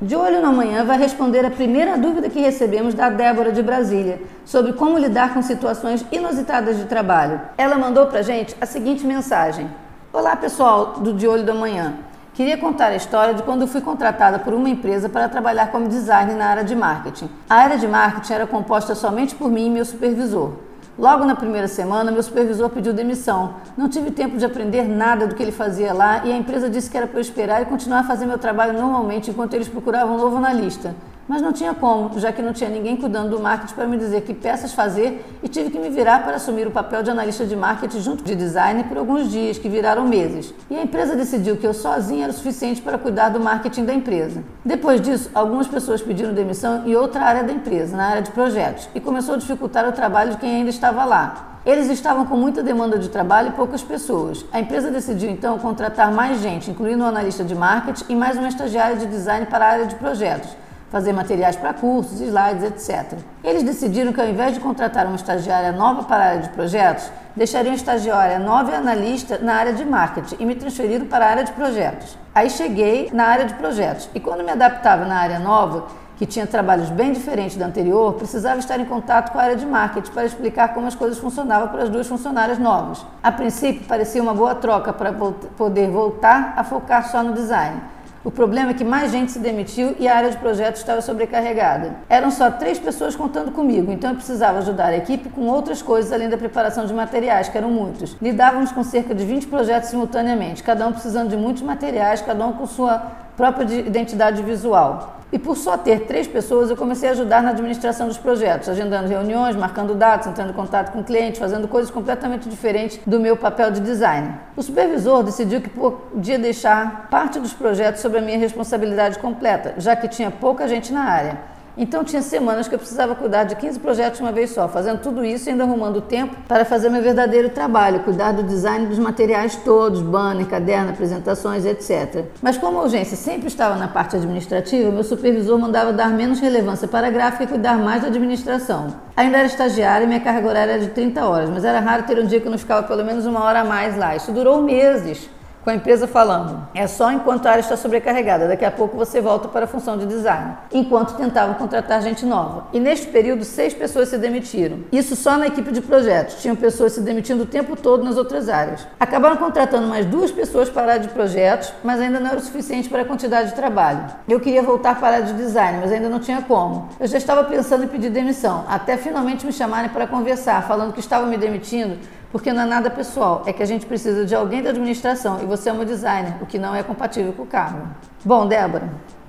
De olho na manhã vai responder a primeira dúvida que recebemos da Débora de Brasília sobre como lidar com situações inusitadas de trabalho. Ela mandou pra gente a seguinte mensagem: Olá pessoal do De Olho da Manhã. Queria contar a história de quando fui contratada por uma empresa para trabalhar como designer na área de marketing. A área de marketing era composta somente por mim e meu supervisor. Logo na primeira semana, meu supervisor pediu demissão. Não tive tempo de aprender nada do que ele fazia lá e a empresa disse que era para eu esperar e continuar a fazer meu trabalho normalmente enquanto eles procuravam um novo analista. Mas não tinha como, já que não tinha ninguém cuidando do marketing para me dizer que peças fazer e tive que me virar para assumir o papel de analista de marketing junto de design por alguns dias, que viraram meses. E a empresa decidiu que eu sozinha era o suficiente para cuidar do marketing da empresa. Depois disso, algumas pessoas pediram demissão em outra área da empresa, na área de projetos, e começou a dificultar o trabalho de quem ainda estava lá. Eles estavam com muita demanda de trabalho e poucas pessoas. A empresa decidiu então contratar mais gente, incluindo um analista de marketing e mais uma estagiária de design para a área de projetos fazer materiais para cursos, slides, etc. Eles decidiram que ao invés de contratar uma estagiária nova para a área de projetos, deixariam estagiária nova e analista na área de marketing e me transferiram para a área de projetos. Aí cheguei na área de projetos e quando me adaptava na área nova, que tinha trabalhos bem diferentes da anterior, precisava estar em contato com a área de marketing para explicar como as coisas funcionavam para as duas funcionárias novas. A princípio, parecia uma boa troca para poder voltar a focar só no design. O problema é que mais gente se demitiu e a área de projetos estava sobrecarregada. Eram só três pessoas contando comigo, então eu precisava ajudar a equipe com outras coisas além da preparação de materiais, que eram muitos. Lidávamos com cerca de 20 projetos simultaneamente, cada um precisando de muitos materiais, cada um com sua própria identidade visual. E por só ter três pessoas, eu comecei a ajudar na administração dos projetos, agendando reuniões, marcando dados, entrando em contato com clientes, fazendo coisas completamente diferentes do meu papel de design. O supervisor decidiu que podia deixar parte dos projetos sobre a minha responsabilidade completa, já que tinha pouca gente na área. Então tinha semanas que eu precisava cuidar de 15 projetos de uma vez só, fazendo tudo isso e ainda arrumando tempo para fazer meu verdadeiro trabalho, cuidar do design dos materiais todos, banner, caderno, apresentações, etc. Mas como a urgência sempre estava na parte administrativa, meu supervisor mandava dar menos relevância para a gráfica e cuidar mais da administração. Ainda era estagiária e minha carga horária era de 30 horas, mas era raro ter um dia que eu não ficava pelo menos uma hora a mais lá. Isso durou meses com a empresa falando, é só enquanto a área está sobrecarregada, daqui a pouco você volta para a função de design, enquanto tentavam contratar gente nova. E neste período, seis pessoas se demitiram. Isso só na equipe de projetos, tinham pessoas se demitindo o tempo todo nas outras áreas. Acabaram contratando mais duas pessoas para a área de projetos, mas ainda não era o suficiente para a quantidade de trabalho. Eu queria voltar para a área de design, mas ainda não tinha como. Eu já estava pensando em pedir demissão, até finalmente me chamarem para conversar, falando que estavam me demitindo porque não é nada pessoal, é que a gente precisa de alguém da administração e você é uma designer, o que não é compatível com o cargo. Bom, Débora,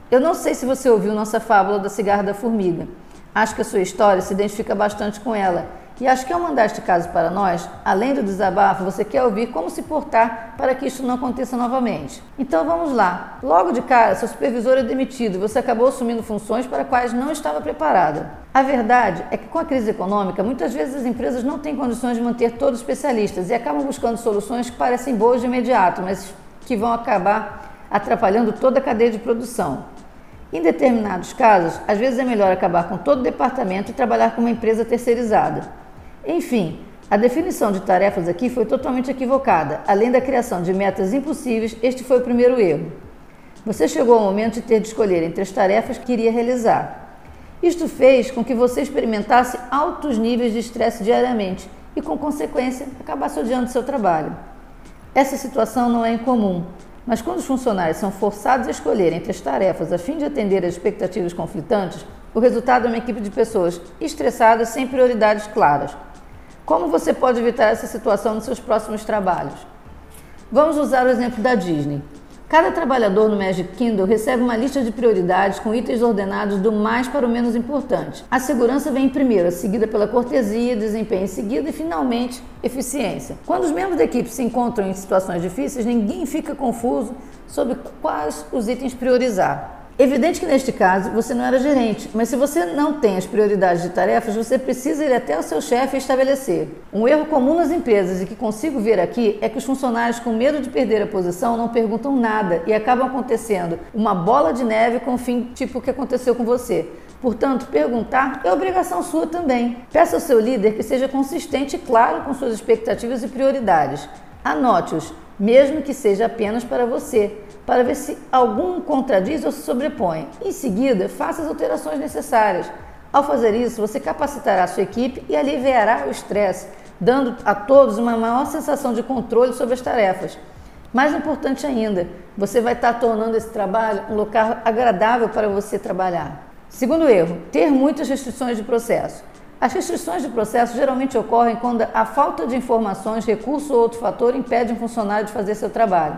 eu não sei se você ouviu nossa fábula da cigarra da formiga. Acho que a sua história se identifica bastante com ela e acho que ao mandar este caso para nós, além do desabafo, você quer ouvir como se portar para que isso não aconteça novamente. Então vamos lá. Logo de cara, seu supervisor é demitido você acabou assumindo funções para quais não estava preparada. A verdade é que com a crise econômica, muitas vezes as empresas não têm condições de manter todos os especialistas e acabam buscando soluções que parecem boas de imediato, mas que vão acabar atrapalhando toda a cadeia de produção. Em determinados casos, às vezes é melhor acabar com todo o departamento e trabalhar com uma empresa terceirizada. Enfim, a definição de tarefas aqui foi totalmente equivocada. Além da criação de metas impossíveis, este foi o primeiro erro. Você chegou ao momento de ter de escolher entre as tarefas que queria realizar. Isto fez com que você experimentasse altos níveis de estresse diariamente e, com consequência, acabasse odiando seu trabalho. Essa situação não é incomum, mas quando os funcionários são forçados a escolher entre as tarefas a fim de atender às expectativas conflitantes, o resultado é uma equipe de pessoas estressadas sem prioridades claras. Como você pode evitar essa situação nos seus próximos trabalhos? Vamos usar o exemplo da Disney. Cada trabalhador no Magic Kingdom recebe uma lista de prioridades com itens ordenados do mais para o menos importante. A segurança vem em primeiro, seguida pela cortesia, desempenho em seguida e, finalmente, eficiência. Quando os membros da equipe se encontram em situações difíceis, ninguém fica confuso sobre quais os itens priorizar. Evidente que neste caso você não era gerente, mas se você não tem as prioridades de tarefas, você precisa ir até o seu chefe e estabelecer. Um erro comum nas empresas e que consigo ver aqui é que os funcionários, com medo de perder a posição, não perguntam nada e acabam acontecendo uma bola de neve com o fim tipo o que aconteceu com você. Portanto, perguntar é obrigação sua também. Peça ao seu líder que seja consistente e claro com suas expectativas e prioridades. Anote-os, mesmo que seja apenas para você para ver se algum contradiz ou se sobrepõe. Em seguida, faça as alterações necessárias. Ao fazer isso, você capacitará a sua equipe e aliviará o estresse, dando a todos uma maior sensação de controle sobre as tarefas. Mais importante ainda, você vai estar tornando esse trabalho um local agradável para você trabalhar. Segundo erro, ter muitas restrições de processo. As restrições de processo geralmente ocorrem quando a falta de informações, recurso ou outro fator impede um funcionário de fazer seu trabalho.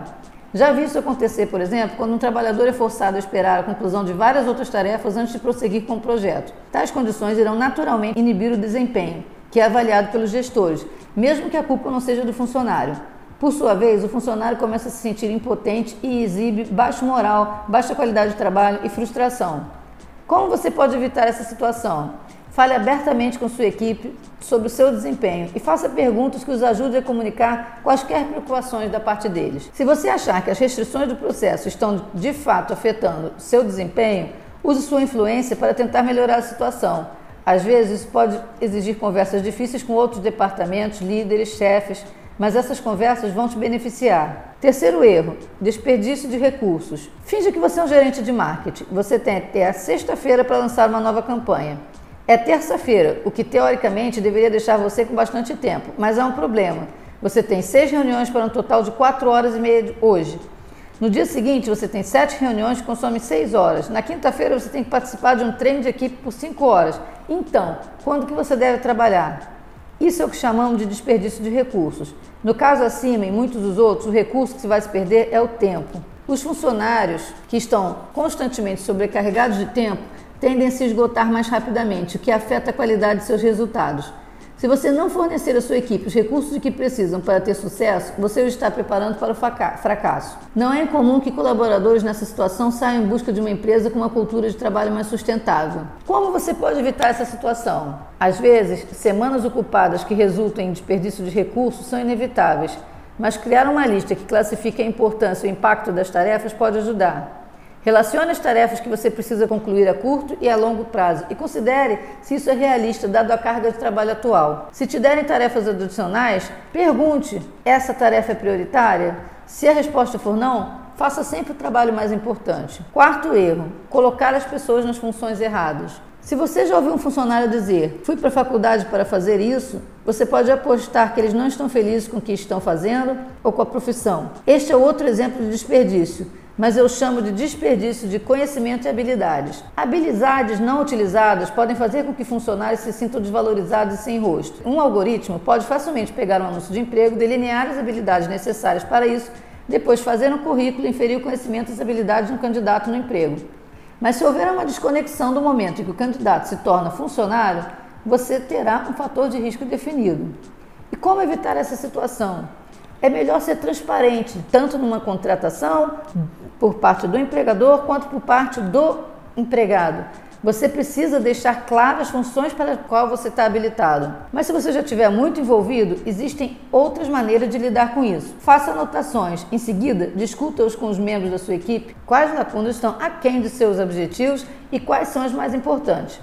Já vi isso acontecer, por exemplo, quando um trabalhador é forçado a esperar a conclusão de várias outras tarefas antes de prosseguir com o projeto. Tais condições irão naturalmente inibir o desempenho, que é avaliado pelos gestores, mesmo que a culpa não seja do funcionário. Por sua vez, o funcionário começa a se sentir impotente e exibe baixo moral, baixa qualidade de trabalho e frustração. Como você pode evitar essa situação? Fale abertamente com sua equipe sobre o seu desempenho e faça perguntas que os ajudem a comunicar quaisquer preocupações da parte deles. Se você achar que as restrições do processo estão de fato afetando seu desempenho, use sua influência para tentar melhorar a situação. Às vezes, isso pode exigir conversas difíceis com outros departamentos, líderes, chefes, mas essas conversas vão te beneficiar. Terceiro erro: desperdício de recursos. Finge que você é um gerente de marketing. Você tem até a sexta-feira para lançar uma nova campanha. É terça-feira, o que teoricamente deveria deixar você com bastante tempo, mas há um problema. Você tem seis reuniões para um total de quatro horas e meia hoje. No dia seguinte, você tem sete reuniões que consomem seis horas. Na quinta-feira, você tem que participar de um treino de equipe por cinco horas. Então, quando que você deve trabalhar? Isso é o que chamamos de desperdício de recursos. No caso acima, em muitos dos outros, o recurso que se vai se perder é o tempo. Os funcionários que estão constantemente sobrecarregados de tempo tendem a se esgotar mais rapidamente, o que afeta a qualidade de seus resultados. Se você não fornecer à sua equipe os recursos que precisam para ter sucesso, você o está preparando para o fracasso. Não é incomum que colaboradores nessa situação saiam em busca de uma empresa com uma cultura de trabalho mais sustentável. Como você pode evitar essa situação? Às vezes, semanas ocupadas que resultam em desperdício de recursos são inevitáveis, mas criar uma lista que classifique a importância e o impacto das tarefas pode ajudar. Relacione as tarefas que você precisa concluir a curto e a longo prazo e considere se isso é realista, dado a carga de trabalho atual. Se te derem tarefas adicionais, pergunte: essa tarefa é prioritária? Se a resposta for não, faça sempre o trabalho mais importante. Quarto erro: colocar as pessoas nas funções erradas. Se você já ouviu um funcionário dizer, fui para a faculdade para fazer isso, você pode apostar que eles não estão felizes com o que estão fazendo ou com a profissão. Este é outro exemplo de desperdício mas eu chamo de desperdício de conhecimento e habilidades. Habilidades não utilizadas podem fazer com que funcionários se sintam desvalorizados e sem rosto. Um algoritmo pode facilmente pegar um anúncio de emprego, delinear as habilidades necessárias para isso, depois fazer um currículo e inferir o conhecimento e as habilidades de um candidato no emprego. Mas se houver uma desconexão do momento em que o candidato se torna funcionário, você terá um fator de risco definido. E como evitar essa situação? É melhor ser transparente, tanto numa contratação por parte do empregador quanto por parte do empregado. Você precisa deixar claras as funções para as quais você está habilitado. Mas se você já estiver muito envolvido, existem outras maneiras de lidar com isso. Faça anotações. Em seguida, discuta-os com os membros da sua equipe quais lacunas estão aquém de seus objetivos e quais são as mais importantes.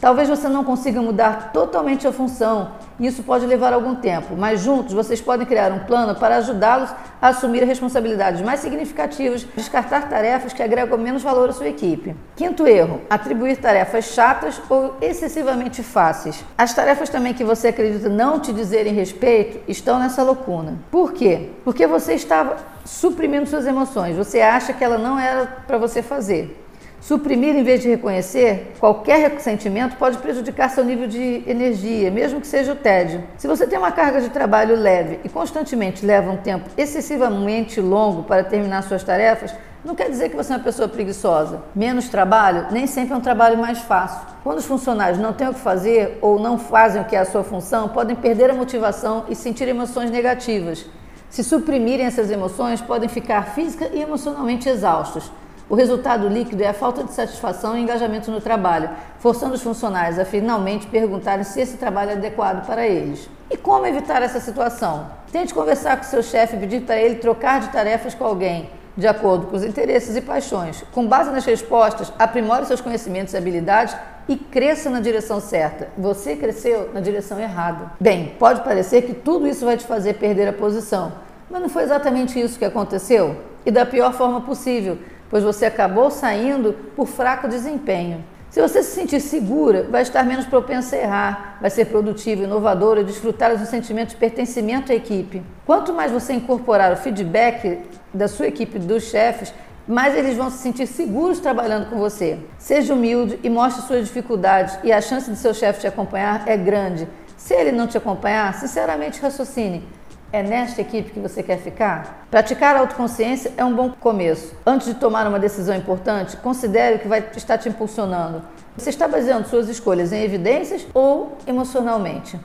Talvez você não consiga mudar totalmente a função, e isso pode levar algum tempo, mas juntos vocês podem criar um plano para ajudá-los a assumir responsabilidades mais significativas, descartar tarefas que agregam menos valor à sua equipe. Quinto erro: atribuir tarefas chatas ou excessivamente fáceis. As tarefas também que você acredita não te dizerem respeito estão nessa lacuna. Por quê? Porque você estava suprimindo suas emoções, você acha que ela não era para você fazer. Suprimir em vez de reconhecer qualquer ressentimento pode prejudicar seu nível de energia, mesmo que seja o tédio. Se você tem uma carga de trabalho leve e constantemente leva um tempo excessivamente longo para terminar suas tarefas, não quer dizer que você é uma pessoa preguiçosa. Menos trabalho nem sempre é um trabalho mais fácil. Quando os funcionários não têm o que fazer ou não fazem o que é a sua função, podem perder a motivação e sentir emoções negativas. Se suprimirem essas emoções, podem ficar física e emocionalmente exaustos. O resultado líquido é a falta de satisfação e engajamento no trabalho, forçando os funcionários a finalmente perguntarem se esse trabalho é adequado para eles. E como evitar essa situação? Tente conversar com seu chefe e pedir para ele trocar de tarefas com alguém, de acordo com os interesses e paixões. Com base nas respostas, aprimore seus conhecimentos e habilidades e cresça na direção certa. Você cresceu na direção errada. Bem, pode parecer que tudo isso vai te fazer perder a posição, mas não foi exatamente isso que aconteceu? e da pior forma possível, pois você acabou saindo por fraco desempenho. Se você se sentir segura, vai estar menos propensa a errar, vai ser produtiva, inovadora desfrutar do sentimento de pertencimento à equipe. Quanto mais você incorporar o feedback da sua equipe, dos chefes, mais eles vão se sentir seguros trabalhando com você. Seja humilde e mostre suas dificuldades, e a chance de seu chefe te acompanhar é grande. Se ele não te acompanhar, sinceramente raciocine. É nesta equipe que você quer ficar? Praticar a autoconsciência é um bom começo. Antes de tomar uma decisão importante, considere o que vai estar te impulsionando. Você está baseando suas escolhas em evidências ou emocionalmente?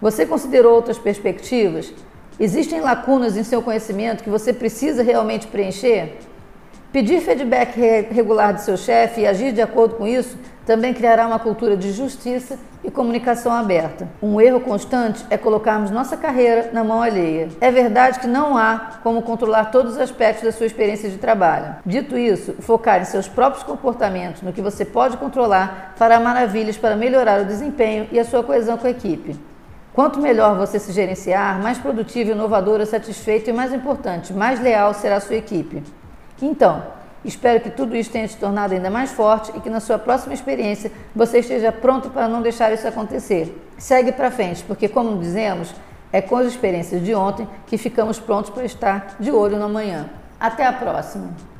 Você considerou outras perspectivas? Existem lacunas em seu conhecimento que você precisa realmente preencher? Pedir feedback regular de seu chefe e agir de acordo com isso também criará uma cultura de justiça e comunicação aberta. Um erro constante é colocarmos nossa carreira na mão alheia. É verdade que não há como controlar todos os aspectos da sua experiência de trabalho. Dito isso, focar em seus próprios comportamentos, no que você pode controlar, fará maravilhas para melhorar o desempenho e a sua coesão com a equipe. Quanto melhor você se gerenciar, mais produtivo, inovadora, satisfeito e, mais importante, mais leal será a sua equipe. Então, espero que tudo isso tenha te tornado ainda mais forte e que na sua próxima experiência você esteja pronto para não deixar isso acontecer. Segue para frente, porque, como dizemos, é com as experiências de ontem que ficamos prontos para estar de olho no amanhã. Até a próxima!